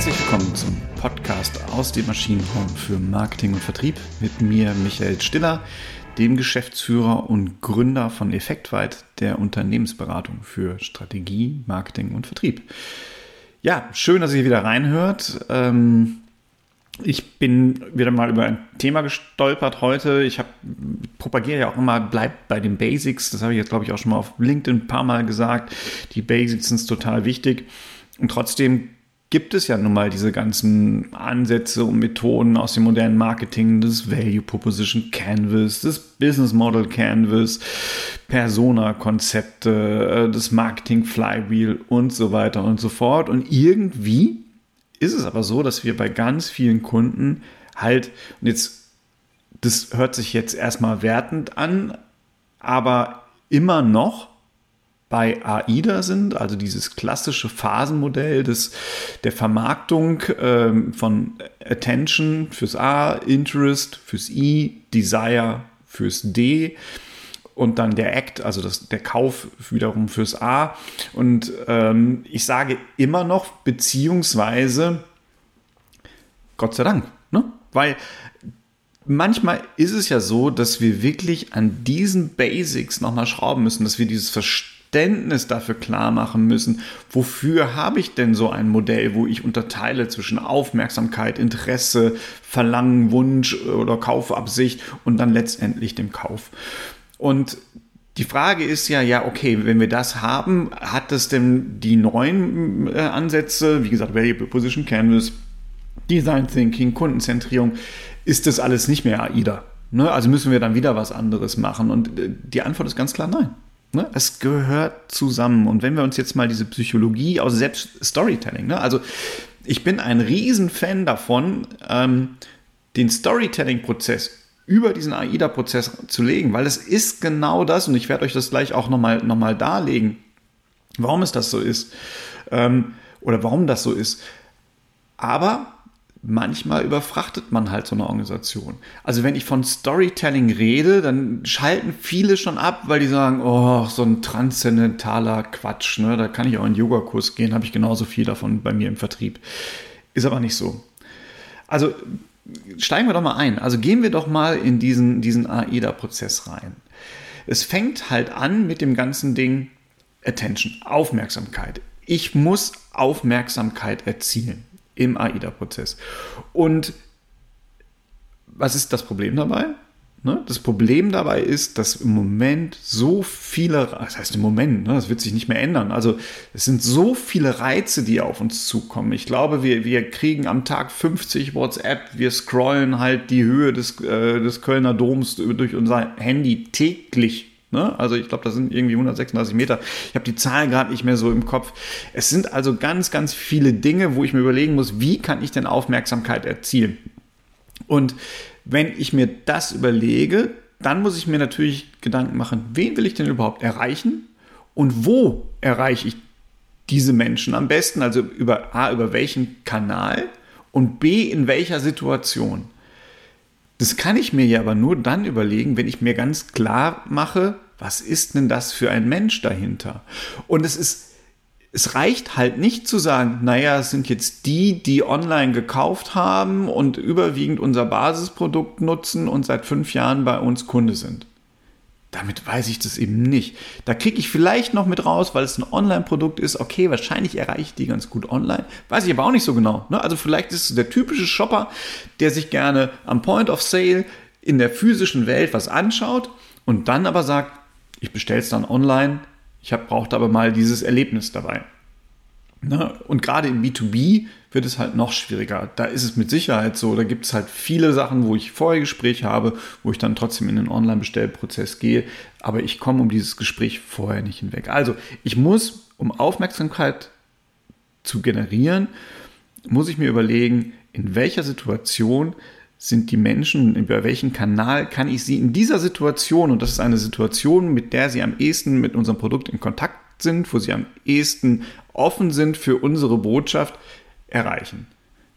Herzlich willkommen zum Podcast aus dem Maschinenraum für Marketing und Vertrieb mit mir, Michael Stiller, dem Geschäftsführer und Gründer von Effektweit, der Unternehmensberatung für Strategie, Marketing und Vertrieb. Ja, schön, dass ihr wieder reinhört. Ähm, ich bin wieder mal über ein Thema gestolpert heute. Ich hab, propagiere ja auch immer, bleibt bei den Basics. Das habe ich jetzt, glaube ich, auch schon mal auf LinkedIn ein paar Mal gesagt. Die Basics sind total wichtig. Und trotzdem gibt es ja nun mal diese ganzen Ansätze und Methoden aus dem modernen Marketing, das Value Proposition Canvas, das Business Model Canvas, Persona-Konzepte, äh, das Marketing Flywheel und so weiter und so fort. Und irgendwie ist es aber so, dass wir bei ganz vielen Kunden halt, und jetzt, das hört sich jetzt erstmal wertend an, aber immer noch bei AIDA sind, also dieses klassische Phasenmodell des, der Vermarktung ähm, von Attention fürs A, Interest fürs I, Desire fürs D und dann der Act, also das, der Kauf wiederum fürs A. Und ähm, ich sage immer noch, beziehungsweise Gott sei Dank, ne? weil manchmal ist es ja so, dass wir wirklich an diesen Basics nochmal schrauben müssen, dass wir dieses Verständnis Verständnis dafür klar machen müssen, wofür habe ich denn so ein Modell, wo ich unterteile zwischen Aufmerksamkeit, Interesse, Verlangen, Wunsch oder Kaufabsicht und dann letztendlich dem Kauf. Und die Frage ist ja, ja, okay, wenn wir das haben, hat das denn die neuen äh, Ansätze, wie gesagt, Value Proposition Canvas, Design Thinking, Kundenzentrierung, ist das alles nicht mehr AIDA? Ne? Also müssen wir dann wieder was anderes machen? Und äh, die Antwort ist ganz klar nein. Ne? Es gehört zusammen. Und wenn wir uns jetzt mal diese Psychologie aus selbst Storytelling, ne? also ich bin ein Riesenfan davon, ähm, den Storytelling-Prozess über diesen AIDA-Prozess zu legen, weil es ist genau das, und ich werde euch das gleich auch nochmal noch mal darlegen, warum es das so ist ähm, oder warum das so ist. Aber manchmal überfrachtet man halt so eine Organisation. Also wenn ich von Storytelling rede, dann schalten viele schon ab, weil die sagen, oh, so ein transzendentaler Quatsch, ne? da kann ich auch in Yogakurs gehen, habe ich genauso viel davon bei mir im Vertrieb. Ist aber nicht so. Also steigen wir doch mal ein. Also gehen wir doch mal in diesen, diesen AIDA-Prozess rein. Es fängt halt an mit dem ganzen Ding Attention, Aufmerksamkeit. Ich muss Aufmerksamkeit erzielen im AIDA-Prozess. Und was ist das Problem dabei? Ne? Das Problem dabei ist, dass im Moment so viele, das heißt im Moment, ne, das wird sich nicht mehr ändern. Also es sind so viele Reize, die auf uns zukommen. Ich glaube, wir, wir kriegen am Tag 50 WhatsApp, wir scrollen halt die Höhe des, äh, des Kölner Doms durch unser Handy täglich Ne? Also ich glaube, das sind irgendwie 136 Meter. Ich habe die Zahlen gerade nicht mehr so im Kopf. Es sind also ganz, ganz viele Dinge, wo ich mir überlegen muss, wie kann ich denn Aufmerksamkeit erzielen? Und wenn ich mir das überlege, dann muss ich mir natürlich Gedanken machen, wen will ich denn überhaupt erreichen und wo erreiche ich diese Menschen am besten? Also über A, über welchen Kanal und B, in welcher Situation? Das kann ich mir ja aber nur dann überlegen, wenn ich mir ganz klar mache, was ist denn das für ein Mensch dahinter? Und es ist, es reicht halt nicht zu sagen, naja, es sind jetzt die, die online gekauft haben und überwiegend unser Basisprodukt nutzen und seit fünf Jahren bei uns Kunde sind. Damit weiß ich das eben nicht. Da kriege ich vielleicht noch mit raus, weil es ein Online-Produkt ist. Okay, wahrscheinlich erreiche ich die ganz gut online. Weiß ich aber auch nicht so genau. Ne? Also vielleicht ist es der typische Shopper, der sich gerne am Point of Sale in der physischen Welt was anschaut und dann aber sagt, ich bestelle es dann online. Ich brauche aber mal dieses Erlebnis dabei. Ne? Und gerade im B2B wird es halt noch schwieriger. Da ist es mit Sicherheit so, da gibt es halt viele Sachen, wo ich vorher Gespräch habe, wo ich dann trotzdem in den Online-Bestellprozess gehe, aber ich komme um dieses Gespräch vorher nicht hinweg. Also ich muss, um Aufmerksamkeit zu generieren, muss ich mir überlegen, in welcher Situation sind die Menschen, über welchen Kanal kann ich sie in dieser Situation, und das ist eine Situation, mit der sie am ehesten mit unserem Produkt in Kontakt sind, wo sie am ehesten offen sind für unsere Botschaft, erreichen.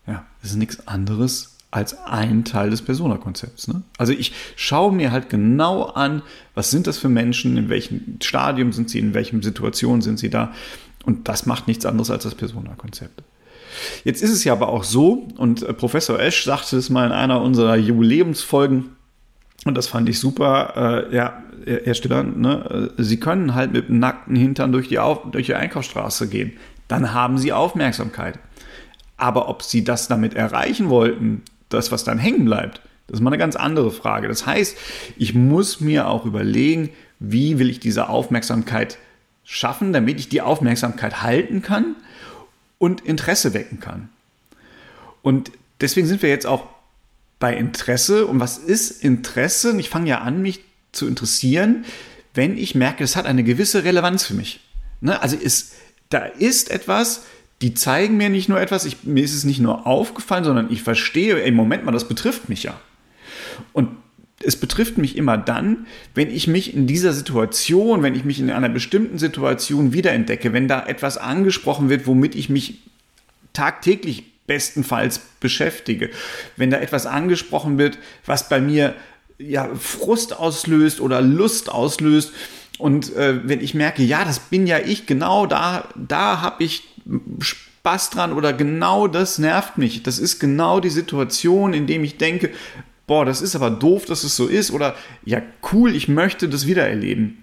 Ja, das ist nichts anderes als ein Teil des Persona-Konzepts. Ne? Also ich schaue mir halt genau an, was sind das für Menschen, in welchem Stadium sind sie, in welchen Situationen sind sie da. Und das macht nichts anderes als das Persona-Konzept. Jetzt ist es ja aber auch so, und äh, Professor Esch sagte es mal in einer unserer Jubiläumsfolgen, und das fand ich super, äh, ja, Herr Stiller, ne, äh, Sie können halt mit nackten Hintern durch die, Auf durch die Einkaufsstraße gehen. Dann haben Sie Aufmerksamkeit. Aber ob Sie das damit erreichen wollten, das, was dann hängen bleibt, das ist mal eine ganz andere Frage. Das heißt, ich muss mir auch überlegen, wie will ich diese Aufmerksamkeit schaffen, damit ich die Aufmerksamkeit halten kann und Interesse wecken kann. Und deswegen sind wir jetzt auch bei Interesse. Und was ist Interesse? Ich fange ja an, mich zu interessieren, wenn ich merke, es hat eine gewisse Relevanz für mich. Ne? Also ist, da ist etwas, die zeigen mir nicht nur etwas, ich, mir ist es nicht nur aufgefallen, sondern ich verstehe, im Moment mal, das betrifft mich ja. Und es betrifft mich immer dann, wenn ich mich in dieser Situation, wenn ich mich in einer bestimmten Situation wiederentdecke, wenn da etwas angesprochen wird, womit ich mich tagtäglich bestenfalls beschäftige, wenn da etwas angesprochen wird, was bei mir ja, Frust auslöst oder Lust auslöst und äh, wenn ich merke, ja, das bin ja ich, genau da, da habe ich Spaß dran oder genau das nervt mich. Das ist genau die Situation, in dem ich denke, boah, das ist aber doof, dass es so ist oder ja, cool, ich möchte das wiedererleben.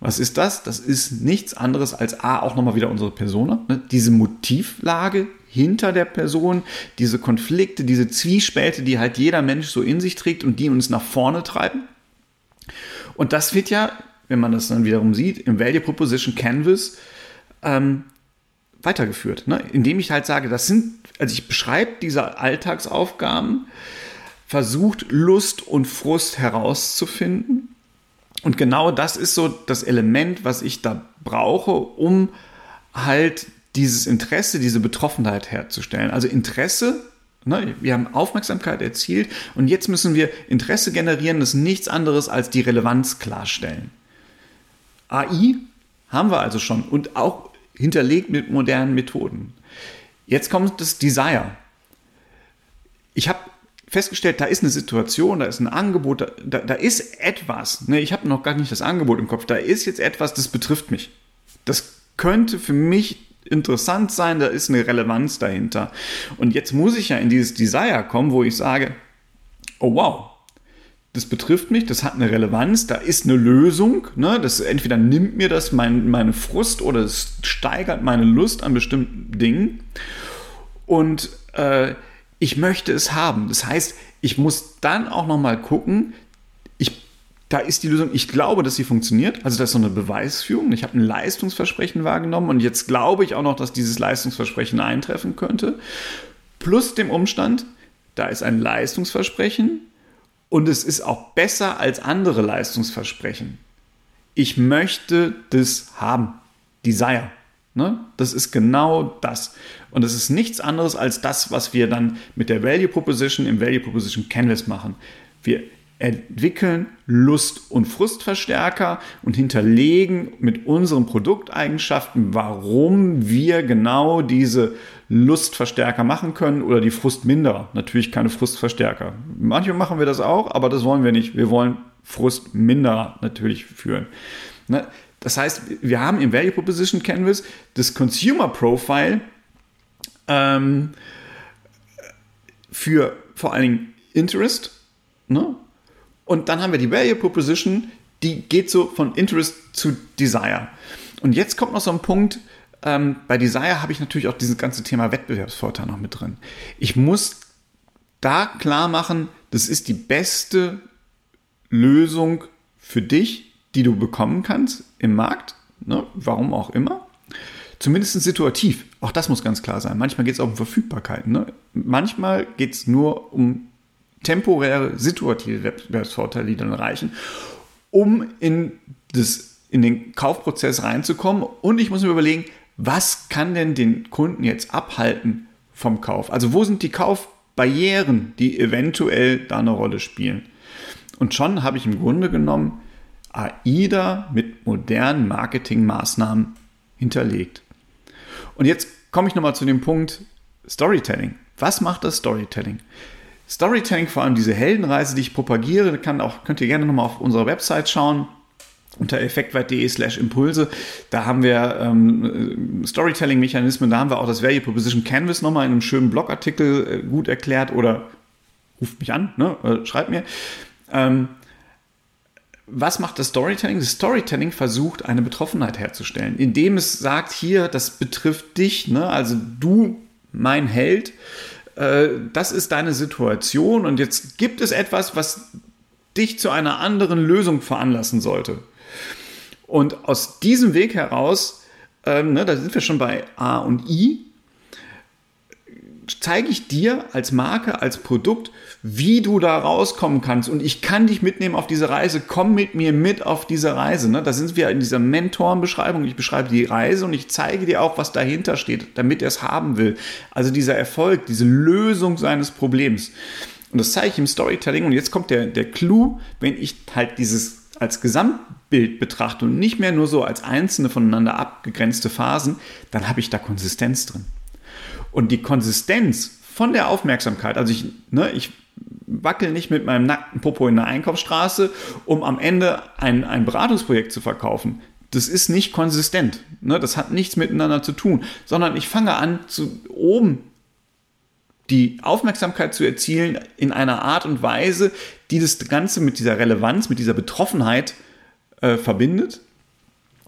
Was ist das? Das ist nichts anderes als A, auch nochmal wieder unsere Persona, ne? diese Motivlage hinter der Person, diese Konflikte, diese Zwiespäte, die halt jeder Mensch so in sich trägt und die uns nach vorne treiben. Und das wird ja, wenn man das dann wiederum sieht, im Value Proposition Canvas ähm, weitergeführt, ne? indem ich halt sage, das sind, also ich beschreibe diese Alltagsaufgaben, versucht Lust und Frust herauszufinden. Und genau das ist so das Element, was ich da brauche, um halt dieses Interesse, diese Betroffenheit herzustellen. Also Interesse, ne, wir haben Aufmerksamkeit erzielt und jetzt müssen wir Interesse generieren, das ist nichts anderes als die Relevanz klarstellen. AI haben wir also schon und auch hinterlegt mit modernen Methoden. Jetzt kommt das Desire. Ich habe festgestellt, da ist eine Situation, da ist ein Angebot, da, da ist etwas. Ne, ich habe noch gar nicht das Angebot im Kopf. Da ist jetzt etwas, das betrifft mich. Das könnte für mich interessant sein, da ist eine Relevanz dahinter. Und jetzt muss ich ja in dieses Desire kommen, wo ich sage, oh wow, das betrifft mich, das hat eine Relevanz, da ist eine Lösung. Ne? Das entweder nimmt mir das mein, meine Frust oder es steigert meine Lust an bestimmten Dingen. Und äh, ich möchte es haben. Das heißt, ich muss dann auch noch mal gucken, ich, da ist die Lösung, ich glaube, dass sie funktioniert. Also das ist so eine Beweisführung. Ich habe ein Leistungsversprechen wahrgenommen und jetzt glaube ich auch noch, dass dieses Leistungsversprechen eintreffen könnte. Plus dem Umstand, da ist ein Leistungsversprechen und es ist auch besser als andere Leistungsversprechen. Ich möchte das haben. Desire. Ne? Das ist genau das. Und es ist nichts anderes als das, was wir dann mit der Value Proposition im Value Proposition Canvas machen. Wir entwickeln Lust- und Frustverstärker und hinterlegen mit unseren Produkteigenschaften, warum wir genau diese Lustverstärker machen können oder die Frustminderer. Natürlich keine Frustverstärker. Manchmal machen wir das auch, aber das wollen wir nicht. Wir wollen Frustminderer natürlich führen. Ne? Das heißt, wir haben im Value Proposition Canvas das Consumer Profile ähm, für vor allen Dingen Interest. Ne? Und dann haben wir die Value Proposition, die geht so von Interest zu Desire. Und jetzt kommt noch so ein Punkt, ähm, bei Desire habe ich natürlich auch dieses ganze Thema Wettbewerbsvorteil noch mit drin. Ich muss da klar machen, das ist die beste Lösung für dich die du bekommen kannst im Markt, ne, warum auch immer. Zumindest situativ. Auch das muss ganz klar sein. Manchmal geht es auch um Verfügbarkeit. Ne? Manchmal geht es nur um temporäre, situative Wettbewerbsvorteile, die dann reichen, um in, das, in den Kaufprozess reinzukommen. Und ich muss mir überlegen, was kann denn den Kunden jetzt abhalten vom Kauf? Also wo sind die Kaufbarrieren, die eventuell da eine Rolle spielen? Und schon habe ich im Grunde genommen AIDA mit modernen Marketingmaßnahmen hinterlegt. Und jetzt komme ich nochmal zu dem Punkt Storytelling. Was macht das Storytelling? Storytelling, vor allem diese Heldenreise, die ich propagiere, kann auch, könnt ihr gerne nochmal auf unserer Website schauen. unter effektweit.de slash Impulse. Da haben wir ähm, Storytelling-Mechanismen, da haben wir auch das Value Proposition Canvas nochmal in einem schönen Blogartikel äh, gut erklärt oder ruft mich an, ne, äh, schreibt mir. Ähm, was macht das Storytelling? Das Storytelling versucht, eine Betroffenheit herzustellen, indem es sagt, hier, das betrifft dich, ne? also du, mein Held, äh, das ist deine Situation und jetzt gibt es etwas, was dich zu einer anderen Lösung veranlassen sollte. Und aus diesem Weg heraus, ähm, ne, da sind wir schon bei A und I, zeige ich dir als Marke, als Produkt, wie du da rauskommen kannst. Und ich kann dich mitnehmen auf diese Reise. Komm mit mir mit auf diese Reise. Ne? Da sind wir in dieser Mentorenbeschreibung. Ich beschreibe die Reise und ich zeige dir auch, was dahinter steht, damit er es haben will. Also dieser Erfolg, diese Lösung seines Problems. Und das zeige ich im Storytelling. Und jetzt kommt der, der Clou, wenn ich halt dieses als Gesamtbild betrachte und nicht mehr nur so als einzelne voneinander abgegrenzte Phasen, dann habe ich da Konsistenz drin. Und die Konsistenz von der Aufmerksamkeit, also ich, ne, ich wackel nicht mit meinem nackten Popo in der Einkaufsstraße, um am Ende ein, ein Beratungsprojekt zu verkaufen. Das ist nicht konsistent. Ne? Das hat nichts miteinander zu tun, sondern ich fange an, zu oben die Aufmerksamkeit zu erzielen in einer Art und Weise, die das Ganze mit dieser Relevanz, mit dieser Betroffenheit äh, verbindet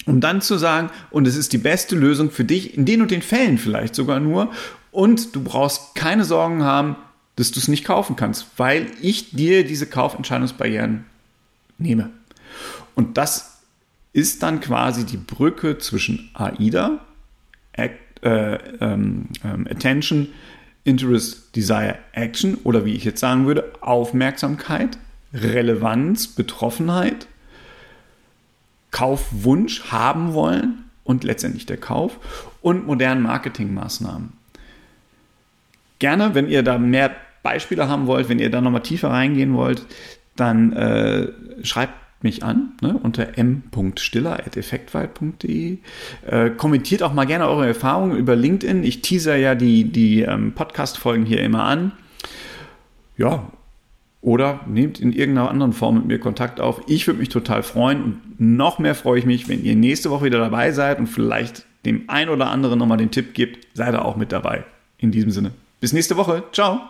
um dann zu sagen, und es ist die beste Lösung für dich, in den und den Fällen vielleicht sogar nur, und du brauchst keine Sorgen haben, dass du es nicht kaufen kannst, weil ich dir diese Kaufentscheidungsbarrieren nehme. Und das ist dann quasi die Brücke zwischen AIDA, äh, ähm, ähm, Attention, Interest, Desire, Action oder wie ich jetzt sagen würde, Aufmerksamkeit, Relevanz, Betroffenheit Kaufwunsch haben wollen und letztendlich der Kauf und modernen Marketingmaßnahmen. Gerne, wenn ihr da mehr Beispiele haben wollt, wenn ihr da nochmal tiefer reingehen wollt, dann äh, schreibt mich an ne, unter m.stiller.effektweit.de. Äh, kommentiert auch mal gerne eure Erfahrungen über LinkedIn. Ich teaser ja die, die ähm, Podcast-Folgen hier immer an. Ja, oder nehmt in irgendeiner anderen Form mit mir Kontakt auf. Ich würde mich total freuen und noch mehr freue ich mich, wenn ihr nächste Woche wieder dabei seid und vielleicht dem ein oder anderen nochmal den Tipp gibt, seid ihr auch mit dabei. In diesem Sinne. Bis nächste Woche. Ciao.